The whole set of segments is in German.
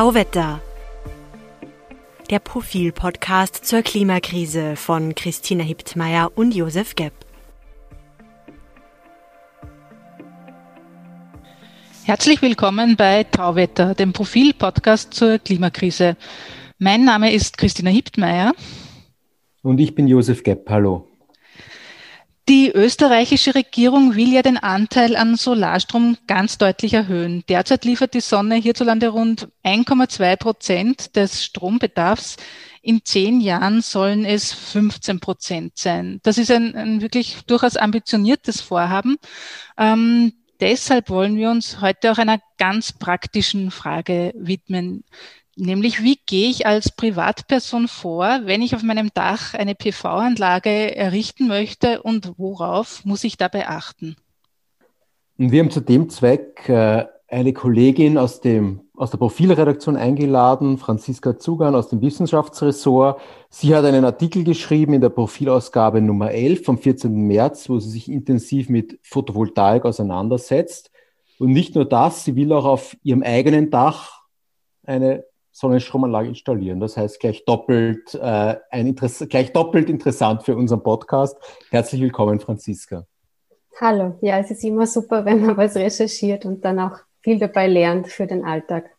Tauwetter. Der Profil-Podcast zur Klimakrise von Christina Hiptmeier und Josef Gepp. Herzlich willkommen bei Tauwetter, dem Profil-Podcast zur Klimakrise. Mein Name ist Christina Hiptmeier. Und ich bin Josef Gepp. Hallo. Die österreichische Regierung will ja den Anteil an Solarstrom ganz deutlich erhöhen. Derzeit liefert die Sonne hierzulande rund 1,2 Prozent des Strombedarfs. In zehn Jahren sollen es 15 Prozent sein. Das ist ein, ein wirklich durchaus ambitioniertes Vorhaben. Ähm, deshalb wollen wir uns heute auch einer ganz praktischen Frage widmen. Nämlich, wie gehe ich als Privatperson vor, wenn ich auf meinem Dach eine PV-Anlage errichten möchte und worauf muss ich dabei achten? Wir haben zu dem Zweck äh, eine Kollegin aus, dem, aus der Profilredaktion eingeladen, Franziska Zugan aus dem Wissenschaftsressort. Sie hat einen Artikel geschrieben in der Profilausgabe Nummer 11 vom 14. März, wo sie sich intensiv mit Photovoltaik auseinandersetzt. Und nicht nur das, sie will auch auf ihrem eigenen Dach eine Sonnenstromanlage installieren. Das heißt gleich doppelt, äh, ein Interesse, gleich doppelt interessant für unseren Podcast. Herzlich willkommen, Franziska. Hallo, ja, es ist immer super, wenn man was recherchiert und dann auch viel dabei lernt für den Alltag.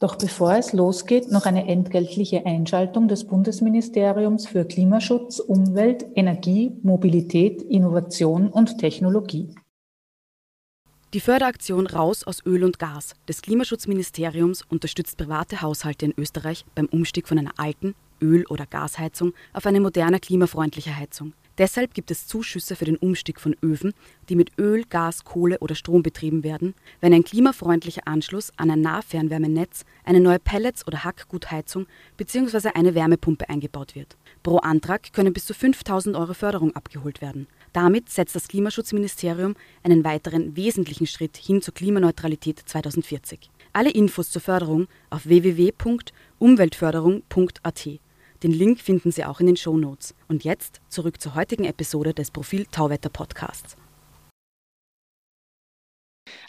Doch bevor es losgeht, noch eine entgeltliche Einschaltung des Bundesministeriums für Klimaschutz, Umwelt, Energie, Mobilität, Innovation und Technologie. Die Förderaktion Raus aus Öl und Gas des Klimaschutzministeriums unterstützt private Haushalte in Österreich beim Umstieg von einer alten Öl- oder Gasheizung auf eine moderne klimafreundliche Heizung. Deshalb gibt es Zuschüsse für den Umstieg von Öfen, die mit Öl, Gas, Kohle oder Strom betrieben werden, wenn ein klimafreundlicher Anschluss an ein Nahfernwärmenetz, eine neue Pellets- oder Hackgutheizung bzw. eine Wärmepumpe eingebaut wird. Pro Antrag können bis zu 5000 Euro Förderung abgeholt werden. Damit setzt das Klimaschutzministerium einen weiteren wesentlichen Schritt hin zur Klimaneutralität 2040. Alle Infos zur Förderung auf www.umweltförderung.at. Den Link finden Sie auch in den Show Notes. Und jetzt zurück zur heutigen Episode des Profil Tauwetter Podcasts.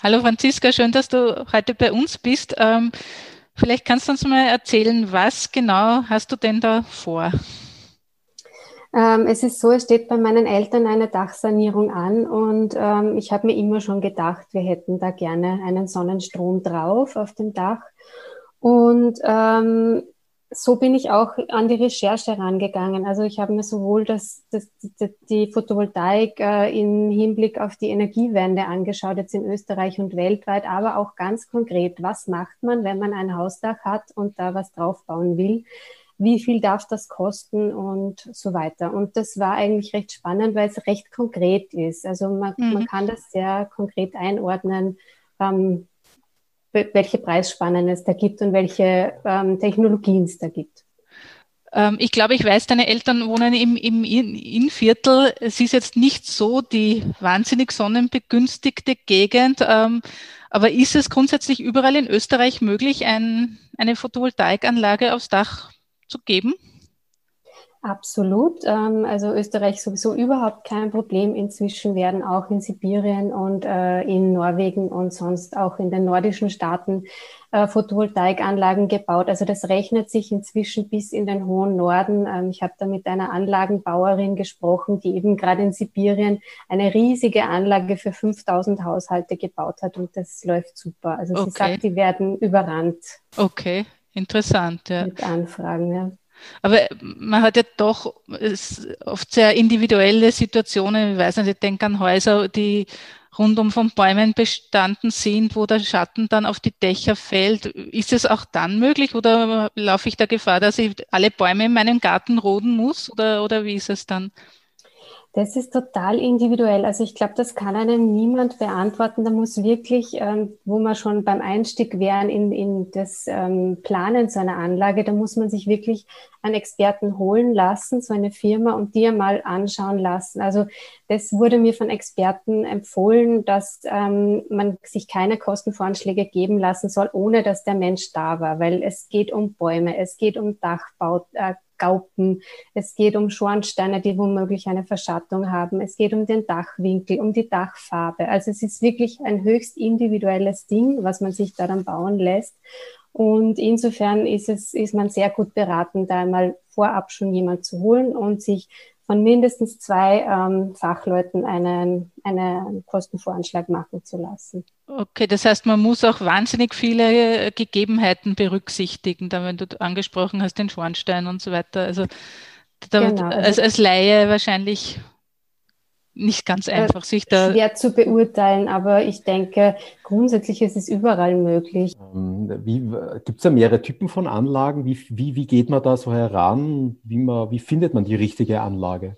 Hallo Franziska, schön, dass du heute bei uns bist. Ähm, vielleicht kannst du uns mal erzählen, was genau hast du denn da vor? Ähm, es ist so, es steht bei meinen Eltern eine Dachsanierung an und ähm, ich habe mir immer schon gedacht, wir hätten da gerne einen Sonnenstrom drauf auf dem Dach. Und ähm, so bin ich auch an die Recherche herangegangen. Also ich habe mir sowohl das, das, die, die Photovoltaik äh, im Hinblick auf die Energiewende angeschaut, jetzt in Österreich und weltweit, aber auch ganz konkret, was macht man, wenn man ein Hausdach hat und da was draufbauen will? Wie viel darf das kosten und so weiter. Und das war eigentlich recht spannend, weil es recht konkret ist. Also man, mhm. man kann das sehr konkret einordnen, ähm, welche Preisspannen es da gibt und welche ähm, Technologien es da gibt. Ähm, ich glaube, ich weiß, deine Eltern wohnen im, im Innviertel. Es ist jetzt nicht so die wahnsinnig sonnenbegünstigte Gegend. Ähm, aber ist es grundsätzlich überall in Österreich möglich, ein, eine Photovoltaikanlage aufs Dach zu geben? Absolut. Ähm, also Österreich sowieso überhaupt kein Problem. Inzwischen werden auch in Sibirien und äh, in Norwegen und sonst auch in den nordischen Staaten äh, Photovoltaikanlagen gebaut. Also das rechnet sich inzwischen bis in den hohen Norden. Ähm, ich habe da mit einer Anlagenbauerin gesprochen, die eben gerade in Sibirien eine riesige Anlage für 5000 Haushalte gebaut hat und das läuft super. Also sie okay. sagt, die werden überrannt. Okay, interessant. Ja. Mit Anfragen, ja. Aber man hat ja doch oft sehr individuelle Situationen. Ich weiß nicht, ich denke an Häuser, die rundum von Bäumen bestanden sind, wo der Schatten dann auf die Dächer fällt. Ist es auch dann möglich oder laufe ich da Gefahr, dass ich alle Bäume in meinem Garten roden muss oder, oder wie ist es dann? Das ist total individuell. Also ich glaube, das kann einem niemand beantworten. Da muss wirklich, ähm, wo wir schon beim Einstieg wären in, in das ähm, Planen so einer Anlage, da muss man sich wirklich einen Experten holen lassen, so eine Firma, und die einmal anschauen lassen. Also das wurde mir von Experten empfohlen, dass ähm, man sich keine Kostenvoranschläge geben lassen soll, ohne dass der Mensch da war, weil es geht um Bäume, es geht um Dachbau, äh, Gaupen. Es geht um Schornsteine, die womöglich eine Verschattung haben. Es geht um den Dachwinkel, um die Dachfarbe. Also es ist wirklich ein höchst individuelles Ding, was man sich da dann bauen lässt. Und insofern ist es, ist man sehr gut beraten, da einmal vorab schon jemand zu holen und sich von mindestens zwei ähm, Fachleuten einen, einen Kostenvoranschlag machen zu lassen. Okay, das heißt, man muss auch wahnsinnig viele äh, Gegebenheiten berücksichtigen, da wenn du angesprochen hast, den Schornstein und so weiter. Also damit, genau. als, als Laie wahrscheinlich nicht ganz äh, einfach, sich da. Schwer zu beurteilen, aber ich denke, grundsätzlich ist es überall möglich. Ähm, Gibt es da mehrere Typen von Anlagen? Wie, wie, wie geht man da so heran? Wie, man, wie findet man die richtige Anlage?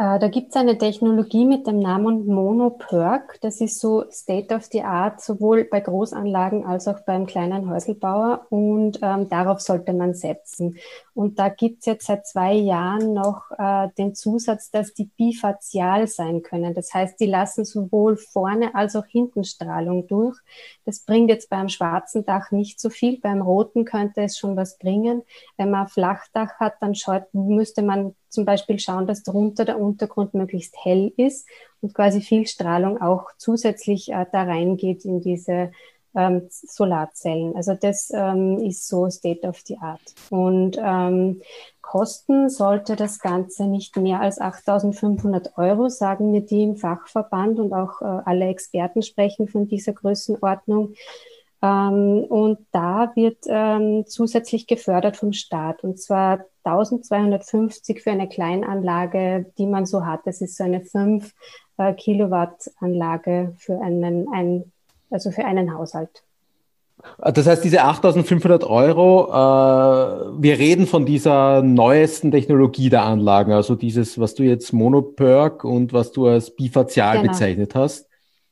Äh, da gibt es eine Technologie mit dem Namen MonoPerk. Das ist so State of the Art, sowohl bei Großanlagen als auch beim kleinen Häuselbauer. Und ähm, darauf sollte man setzen. Und da gibt es jetzt seit zwei Jahren noch äh, den Zusatz, dass die bifazial sein können. Das heißt, die lassen sowohl vorne als auch hinten Strahlung durch. Das bringt jetzt beim schwarzen Dach nicht so viel. Beim roten könnte es schon was bringen. Wenn man Flachdach hat, dann schaut, müsste man zum Beispiel schauen, dass drunter der Untergrund möglichst hell ist und quasi viel Strahlung auch zusätzlich äh, da reingeht in diese ähm, Solarzellen. Also das ähm, ist so State of the Art. Und ähm, kosten sollte das Ganze nicht mehr als 8.500 Euro, sagen mir die im Fachverband und auch äh, alle Experten sprechen von dieser Größenordnung. Ähm, und da wird ähm, zusätzlich gefördert vom Staat und zwar 1250 für eine Kleinanlage, die man so hat. Das ist so eine 5 äh, Kilowatt Anlage für einen, ein, also für einen Haushalt. Das heißt, diese 8500 Euro, äh, wir reden von dieser neuesten Technologie der Anlagen, also dieses, was du jetzt Monoperk und was du als bifazial genau. bezeichnet hast.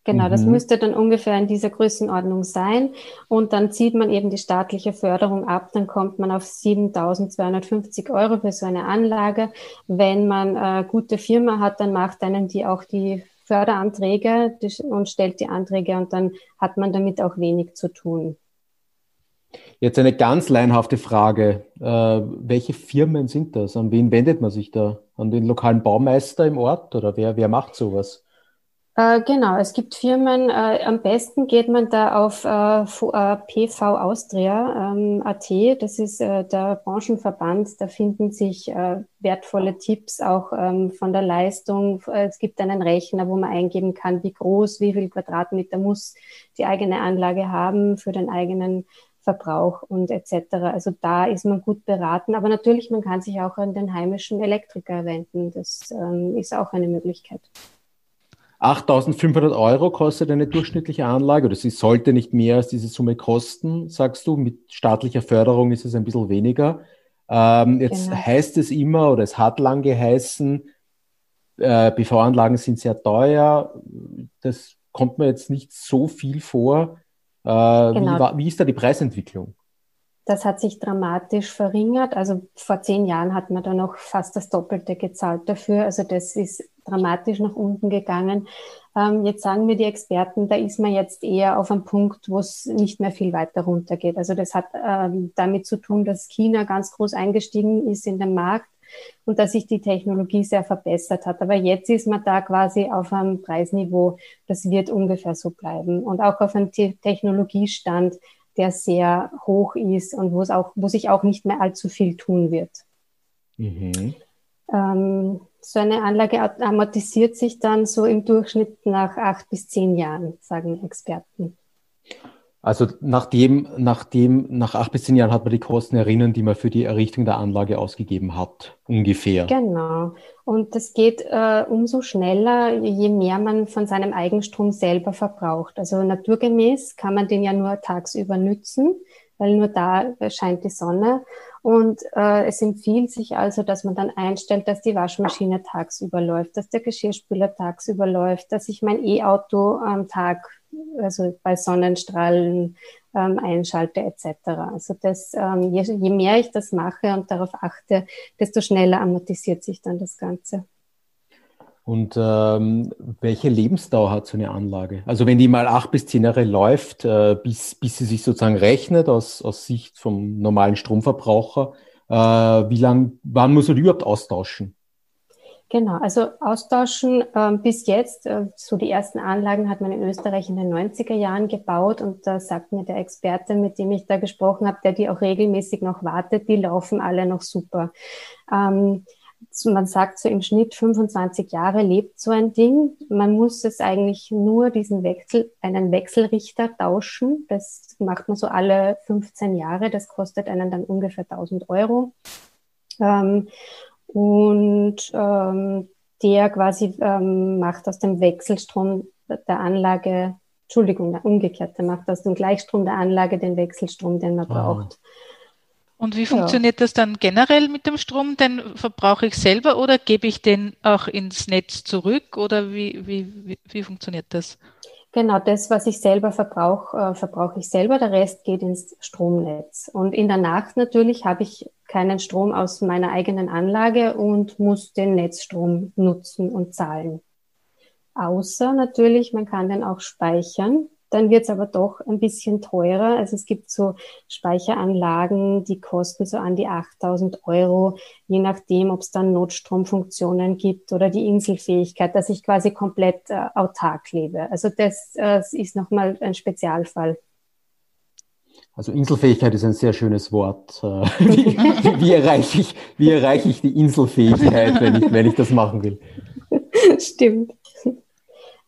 Genau, mhm. das müsste dann ungefähr in dieser Größenordnung sein. Und dann zieht man eben die staatliche Förderung ab, dann kommt man auf 7.250 Euro für so eine Anlage. Wenn man eine äh, gute Firma hat, dann macht einen die auch die Förderanträge und stellt die Anträge und dann hat man damit auch wenig zu tun. Jetzt eine ganz leinhafte Frage. Äh, welche Firmen sind das? An wen wendet man sich da? An den lokalen Baumeister im Ort oder wer, wer macht sowas? Äh, genau, es gibt Firmen, äh, am besten geht man da auf äh, äh PV Austria ähm, AT, das ist äh, der Branchenverband, da finden sich wertvolle Tipps auch ähm, von der Leistung. Es gibt einen Rechner, wo man eingeben kann, wie groß, wie viel Quadratmeter muss die eigene Anlage haben für den eigenen Verbrauch und etc. Also da ist man gut beraten, aber natürlich, man kann sich auch an den heimischen Elektriker wenden, das ähm, ist auch eine Möglichkeit. 8500 Euro kostet eine durchschnittliche Anlage oder sie sollte nicht mehr als diese Summe kosten, sagst du. Mit staatlicher Förderung ist es ein bisschen weniger. Ähm, jetzt genau. heißt es immer oder es hat lang geheißen, äh, BV-Anlagen sind sehr teuer. Das kommt mir jetzt nicht so viel vor. Äh, genau. wie, wie ist da die Preisentwicklung? Das hat sich dramatisch verringert. Also vor zehn Jahren hat man da noch fast das Doppelte gezahlt dafür. Also das ist dramatisch nach unten gegangen. Ähm, jetzt sagen mir die Experten, da ist man jetzt eher auf einem Punkt, wo es nicht mehr viel weiter runtergeht. Also das hat ähm, damit zu tun, dass China ganz groß eingestiegen ist in den Markt und dass sich die Technologie sehr verbessert hat. Aber jetzt ist man da quasi auf einem Preisniveau, das wird ungefähr so bleiben. Und auch auf einem Technologiestand, der sehr hoch ist und wo es auch, wo sich auch nicht mehr allzu viel tun wird. Mhm. Ähm, so eine Anlage amortisiert sich dann so im Durchschnitt nach acht bis zehn Jahren, sagen Experten. Also nachdem, nachdem, nach acht bis zehn Jahren hat man die Kosten erinnern, die man für die Errichtung der Anlage ausgegeben hat, ungefähr. Genau. Und das geht äh, umso schneller, je mehr man von seinem Eigenstrom selber verbraucht. Also naturgemäß kann man den ja nur tagsüber nützen, weil nur da scheint die Sonne. Und äh, es empfiehlt sich also, dass man dann einstellt, dass die Waschmaschine tagsüber läuft, dass der Geschirrspüler tagsüber läuft, dass ich mein E-Auto am Tag also bei Sonnenstrahlen ähm, einschalte etc. Also das, ähm, je, je mehr ich das mache und darauf achte, desto schneller amortisiert sich dann das Ganze. Und ähm, welche Lebensdauer hat so eine Anlage? Also wenn die mal acht bis zehn Jahre läuft, äh, bis, bis sie sich sozusagen rechnet aus, aus Sicht vom normalen Stromverbraucher, äh, wie lang, wann muss man die überhaupt austauschen? Genau, also austauschen äh, bis jetzt, äh, so die ersten Anlagen hat man in Österreich in den 90er Jahren gebaut und da sagt mir der Experte, mit dem ich da gesprochen habe, der die auch regelmäßig noch wartet, die laufen alle noch super. Ähm, man sagt so im Schnitt 25 Jahre lebt so ein Ding. Man muss es eigentlich nur diesen Wechsel, einen Wechselrichter tauschen. Das macht man so alle 15 Jahre. Das kostet einen dann ungefähr 1000 Euro. Ähm, und ähm, der quasi ähm, macht aus dem Wechselstrom der Anlage, Entschuldigung, umgekehrt, der macht aus dem Gleichstrom der Anlage den Wechselstrom, den man wow. braucht. Und wie funktioniert ja. das dann generell mit dem Strom? Den verbrauche ich selber oder gebe ich den auch ins Netz zurück oder wie, wie, wie, wie funktioniert das? Genau, das, was ich selber verbrauche, äh, verbrauche ich selber. Der Rest geht ins Stromnetz. Und in der Nacht natürlich habe ich keinen Strom aus meiner eigenen Anlage und muss den Netzstrom nutzen und zahlen. Außer natürlich, man kann den auch speichern. Dann wird es aber doch ein bisschen teurer. Also es gibt so Speicheranlagen, die kosten so an die 8000 Euro, je nachdem, ob es dann Notstromfunktionen gibt oder die Inselfähigkeit, dass ich quasi komplett äh, autark lebe. Also das, äh, ist nochmal ein Spezialfall. Also Inselfähigkeit ist ein sehr schönes Wort. Wie, wie, erreiche ich, wie erreiche ich die Inselfähigkeit, wenn ich, wenn ich das machen will? Stimmt.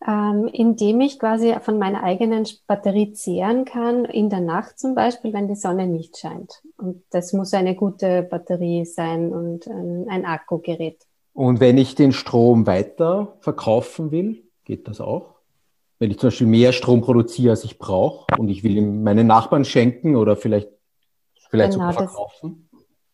Ähm, indem ich quasi von meiner eigenen Batterie zehren kann, in der Nacht zum Beispiel, wenn die Sonne nicht scheint. Und das muss eine gute Batterie sein und ein, ein Akkugerät. Und wenn ich den Strom weiter verkaufen will, geht das auch? wenn ich zum Beispiel mehr Strom produziere, als ich brauche und ich will ihm meinen Nachbarn schenken oder vielleicht, vielleicht genau, sogar verkaufen?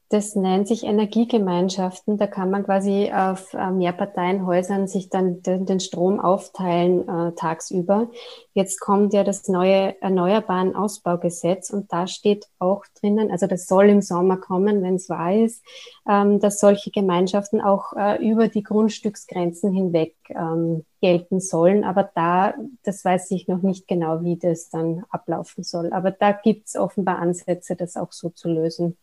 Das nennt sich Energiegemeinschaften. Da kann man quasi auf äh, Mehrparteienhäusern sich dann den, Strom aufteilen äh, tagsüber. Jetzt kommt ja das neue Erneuerbaren Ausbaugesetz und da steht auch drinnen, also das soll im Sommer kommen, wenn es wahr ist, ähm, dass solche Gemeinschaften auch äh, über die Grundstücksgrenzen hinweg ähm, gelten sollen. Aber da, das weiß ich noch nicht genau, wie das dann ablaufen soll. Aber da gibt es offenbar Ansätze, das auch so zu lösen.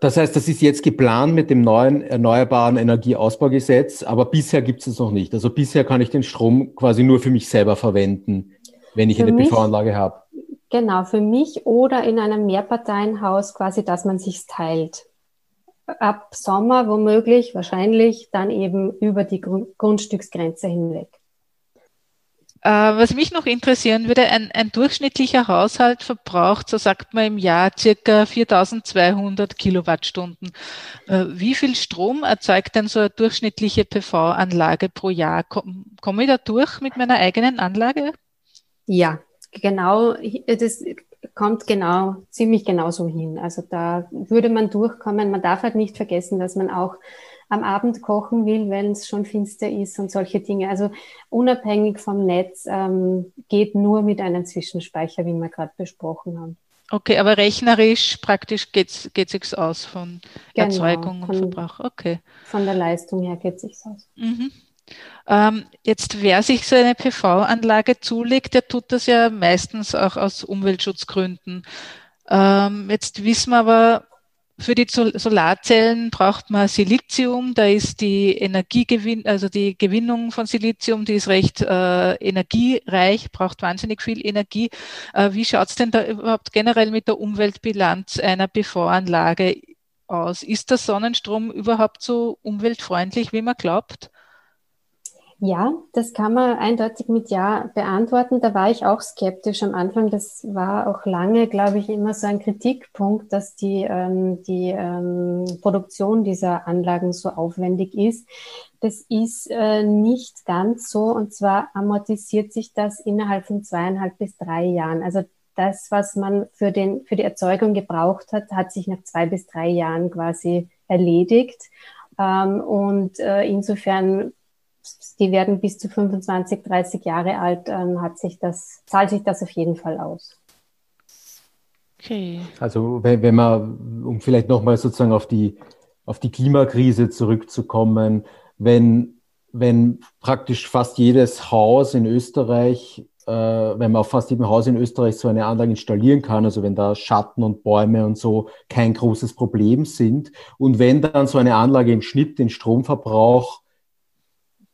Das heißt, das ist jetzt geplant mit dem neuen Erneuerbaren Energieausbaugesetz, aber bisher gibt es es noch nicht. Also bisher kann ich den Strom quasi nur für mich selber verwenden, wenn ich für eine PV-Anlage habe. Genau, für mich oder in einem Mehrparteienhaus quasi, dass man sich teilt. Ab Sommer womöglich, wahrscheinlich dann eben über die Grundstücksgrenze hinweg. Äh, was mich noch interessieren würde, ein, ein, durchschnittlicher Haushalt verbraucht, so sagt man im Jahr, circa 4200 Kilowattstunden. Äh, wie viel Strom erzeugt denn so eine durchschnittliche PV-Anlage pro Jahr? Komme ich da durch mit meiner eigenen Anlage? Ja, genau. Das kommt genau, ziemlich genauso hin. Also da würde man durchkommen. Man darf halt nicht vergessen, dass man auch am Abend kochen will, wenn es schon finster ist und solche Dinge. Also unabhängig vom Netz ähm, geht nur mit einem Zwischenspeicher, wie wir gerade besprochen haben. Okay, aber rechnerisch praktisch geht es sich aus von genau, Erzeugung und von, Verbrauch. Okay. Von der Leistung her geht es sich aus. Mhm. Ähm, jetzt, wer sich so eine PV-Anlage zulegt, der tut das ja meistens auch aus Umweltschutzgründen. Ähm, jetzt wissen wir aber, für die Solarzellen braucht man Silizium. Da ist die Energiegewinn, also die Gewinnung von Silizium, die ist recht äh, energiereich, braucht wahnsinnig viel Energie. Äh, wie schaut's denn da überhaupt generell mit der Umweltbilanz einer PV-Anlage aus? Ist der Sonnenstrom überhaupt so umweltfreundlich, wie man glaubt? Ja, das kann man eindeutig mit Ja beantworten. Da war ich auch skeptisch am Anfang. Das war auch lange, glaube ich, immer so ein Kritikpunkt, dass die, ähm, die ähm, Produktion dieser Anlagen so aufwendig ist. Das ist äh, nicht ganz so. Und zwar amortisiert sich das innerhalb von zweieinhalb bis drei Jahren. Also das, was man für, den, für die Erzeugung gebraucht hat, hat sich nach zwei bis drei Jahren quasi erledigt. Ähm, und äh, insofern die werden bis zu 25, 30 Jahre alt, ähm, hat sich das, zahlt sich das auf jeden Fall aus. Okay. Also wenn, wenn man, um vielleicht nochmal sozusagen auf die, auf die Klimakrise zurückzukommen, wenn, wenn praktisch fast jedes Haus in Österreich äh, wenn man auf fast jedem Haus in Österreich so eine Anlage installieren kann, also wenn da Schatten und Bäume und so kein großes Problem sind. Und wenn dann so eine Anlage im Schnitt den Stromverbrauch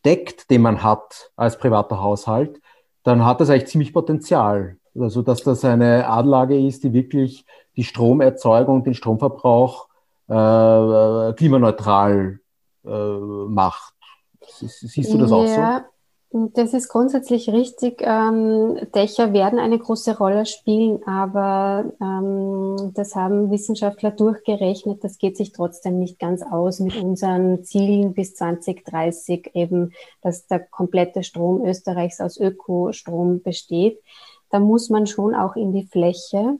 deckt, den man hat als privater Haushalt, dann hat das eigentlich ziemlich Potenzial. Also, dass das eine Anlage ist, die wirklich die Stromerzeugung, den Stromverbrauch äh, klimaneutral äh, macht. Siehst du das auch ja, so? Das ist grundsätzlich richtig. Ähm, Dächer werden eine große Rolle spielen, aber ähm, das haben Wissenschaftler durchgerechnet. Das geht sich trotzdem nicht ganz aus mit unseren Zielen bis 2030 eben, dass der komplette Strom Österreichs aus Ökostrom besteht. Da muss man schon auch in die Fläche.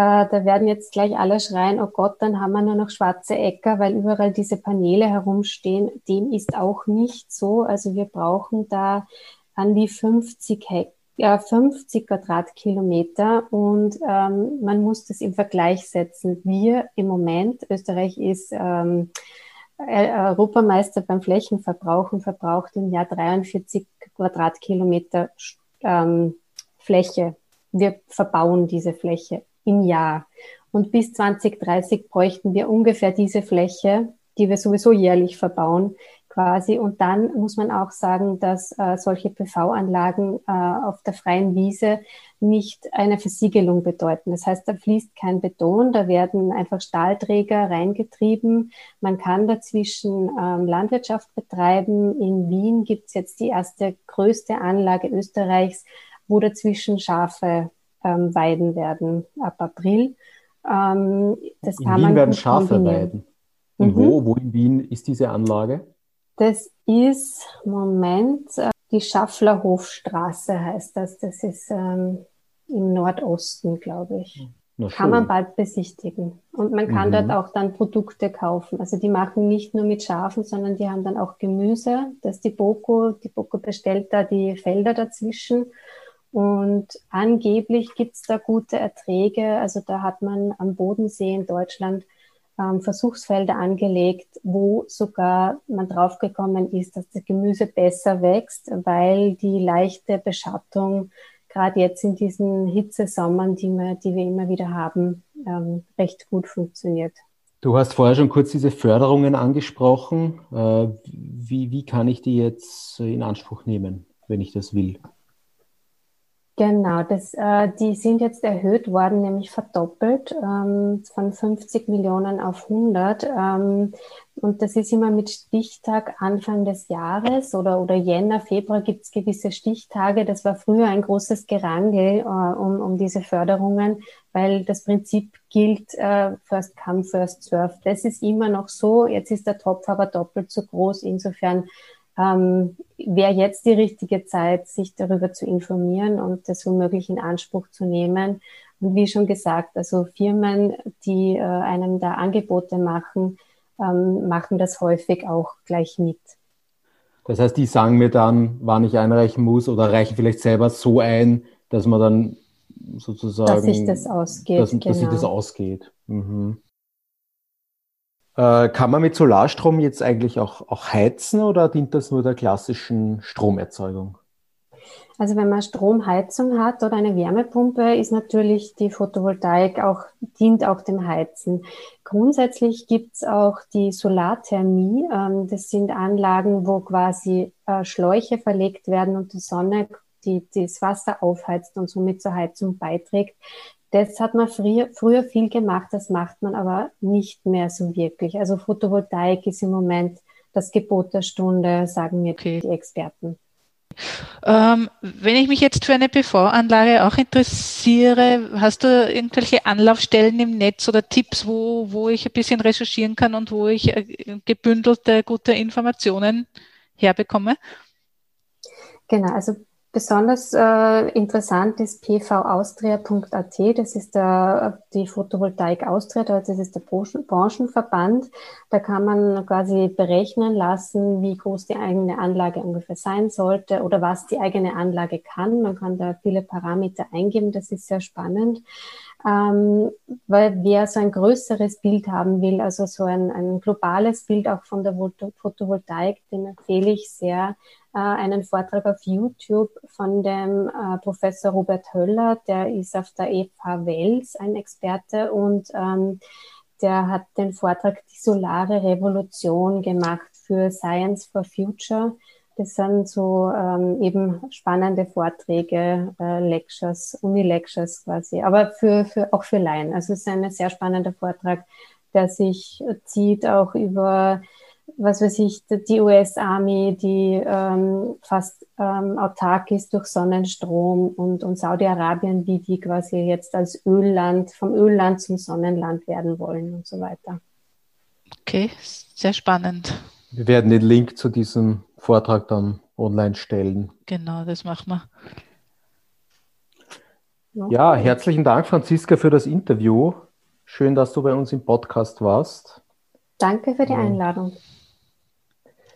Äh, da werden jetzt gleich alle schreien, oh Gott, dann haben wir nur noch schwarze Äcker, weil überall diese Paneele herumstehen. Dem ist auch nicht so. Also wir brauchen da an die 50 Hektar. Ja, 50 Quadratkilometer und ähm, man muss das im Vergleich setzen. Wir im Moment, Österreich ist ähm, Europameister beim Flächenverbrauch und verbraucht im Jahr 43 Quadratkilometer ähm, Fläche. Wir verbauen diese Fläche im Jahr. Und bis 2030 bräuchten wir ungefähr diese Fläche, die wir sowieso jährlich verbauen, quasi. Und dann muss man auch sagen, dass äh, solche PV-Anlagen äh, auf der freien Wiese nicht eine Versiegelung bedeuten. Das heißt, da fließt kein Beton, da werden einfach Stahlträger reingetrieben. Man kann dazwischen ähm, Landwirtschaft betreiben. In Wien gibt's jetzt die erste größte Anlage Österreichs, wo dazwischen Schafe ähm, weiden werden ab April. Ähm, das in kann Wien man werden Schafe weiden. Und mhm. wo, wo in Wien ist diese Anlage? Das ist, Moment, äh, die Schafflerhofstraße heißt das. Das ist ähm, im Nordosten, glaube ich. Kann man bald besichtigen. Und man kann mhm. dort auch dann Produkte kaufen. Also die machen nicht nur mit Schafen, sondern die haben dann auch Gemüse. Das ist die Boko. Die Boko bestellt da die Felder dazwischen und angeblich gibt's da gute Erträge. Also da hat man am Bodensee in Deutschland ähm, Versuchsfelder angelegt, wo sogar man draufgekommen ist, dass das Gemüse besser wächst, weil die leichte Beschattung gerade jetzt in diesen Hitzesommern, die wir, die wir immer wieder haben, ähm, recht gut funktioniert. Du hast vorher schon kurz diese Förderungen angesprochen. Äh, wie, wie kann ich die jetzt in Anspruch nehmen, wenn ich das will? Genau, das, äh, die sind jetzt erhöht worden, nämlich verdoppelt ähm, von 50 Millionen auf 100. Ähm, und das ist immer mit Stichtag Anfang des Jahres oder, oder Jänner, Februar gibt es gewisse Stichtage. Das war früher ein großes Gerangel äh, um, um diese Förderungen, weil das Prinzip gilt, äh, first come, first serve. Das ist immer noch so. Jetzt ist der Topf aber doppelt so groß. Insofern ähm, wäre jetzt die richtige Zeit, sich darüber zu informieren und das womöglich in Anspruch zu nehmen. Und wie schon gesagt, also Firmen, die äh, einem da Angebote machen, ähm, machen das häufig auch gleich mit. Das heißt, die sagen mir dann, wann ich einreichen muss oder reichen vielleicht selber so ein, dass man dann sozusagen. Dass sich das ausgeht. Dass, genau. dass sich das ausgeht. Mhm. Äh, kann man mit Solarstrom jetzt eigentlich auch, auch heizen oder dient das nur der klassischen Stromerzeugung? Also wenn man Stromheizung hat oder eine Wärmepumpe, ist natürlich die Photovoltaik auch, dient auch dem Heizen. Grundsätzlich gibt's auch die Solarthermie. Ähm, das sind Anlagen, wo quasi äh, Schläuche verlegt werden und die Sonne die das Wasser aufheizt und somit zur Heizung beiträgt. Das hat man früher, früher viel gemacht, das macht man aber nicht mehr so wirklich. Also Photovoltaik ist im Moment das Gebot der Stunde, sagen mir okay. die Experten. Ähm, wenn ich mich jetzt für eine PV-Anlage auch interessiere, hast du irgendwelche Anlaufstellen im Netz oder Tipps, wo, wo ich ein bisschen recherchieren kann und wo ich äh, gebündelte gute Informationen herbekomme? Genau, also Besonders äh, interessant ist pvaustria.at, das ist der, die Photovoltaik Austria, das ist der Branchenverband. Da kann man quasi berechnen lassen, wie groß die eigene Anlage ungefähr sein sollte oder was die eigene Anlage kann. Man kann da viele Parameter eingeben, das ist sehr spannend. Ähm, weil wer so ein größeres Bild haben will, also so ein, ein globales Bild auch von der Photovoltaik, den empfehle ich sehr äh, einen Vortrag auf YouTube von dem äh, Professor Robert Höller, der ist auf der EFH Wels ein Experte und ähm, der hat den Vortrag Die Solare Revolution gemacht für Science for Future. Das sind so ähm, eben spannende Vorträge, äh, Lectures, Uni-Lectures quasi, aber für, für, auch für Laien. Also es ist ein sehr spannender Vortrag, der sich zieht auch über, was weiß ich, die US-Army, die ähm, fast ähm, autark ist durch Sonnenstrom und, und Saudi-Arabien, wie die quasi jetzt als Ölland, vom Ölland zum Sonnenland werden wollen und so weiter. Okay, sehr spannend. Wir werden den Link zu diesem Vortrag dann online stellen. Genau, das machen wir. Ja, herzlichen Dank, Franziska, für das Interview. Schön, dass du bei uns im Podcast warst. Danke für die Einladung.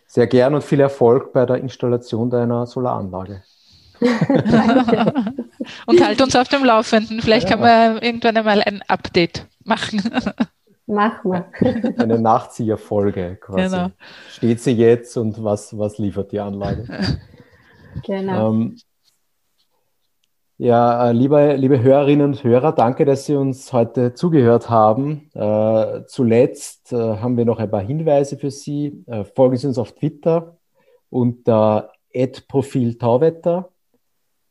Sehr gern und viel Erfolg bei der Installation deiner Solaranlage. und halt uns auf dem Laufenden. Vielleicht ja. kann man irgendwann einmal ein Update machen. Mach mal. Eine Nachzieherfolge quasi. Genau. Steht sie jetzt und was, was liefert die Anlage? Genau. Ähm, ja, äh, liebe, liebe Hörerinnen und Hörer, danke, dass Sie uns heute zugehört haben. Äh, zuletzt äh, haben wir noch ein paar Hinweise für Sie. Äh, folgen Sie uns auf Twitter unter Profil Tauwetter.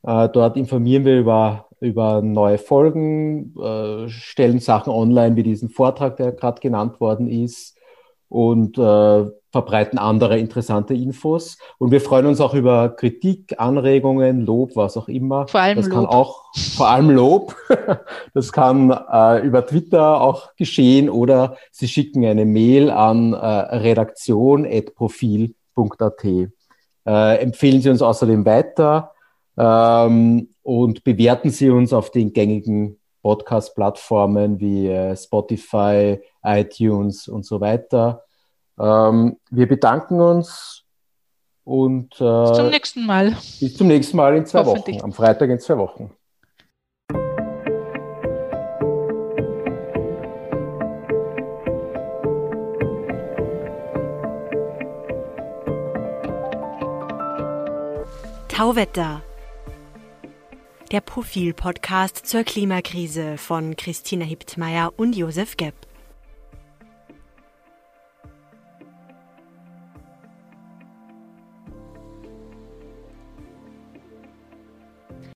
Äh, dort informieren wir über über neue Folgen, äh, stellen Sachen online wie diesen Vortrag, der gerade genannt worden ist und äh, verbreiten andere interessante Infos. Und wir freuen uns auch über Kritik, Anregungen, Lob, was auch immer. Vor allem das Lob. kann auch vor allem Lob. Das kann äh, über Twitter auch geschehen oder Sie schicken eine Mail an äh, redaktion.profil.at. Äh, empfehlen Sie uns außerdem weiter ähm, und bewerten Sie uns auf den gängigen Podcast-Plattformen wie äh, Spotify, iTunes und so weiter. Ähm, wir bedanken uns und äh, bis zum nächsten Mal. Bis zum nächsten Mal in zwei Wochen. Am Freitag in zwei Wochen. Tauwetter der Profil-Podcast zur Klimakrise von Christina Hiptmeier und Josef Gepp.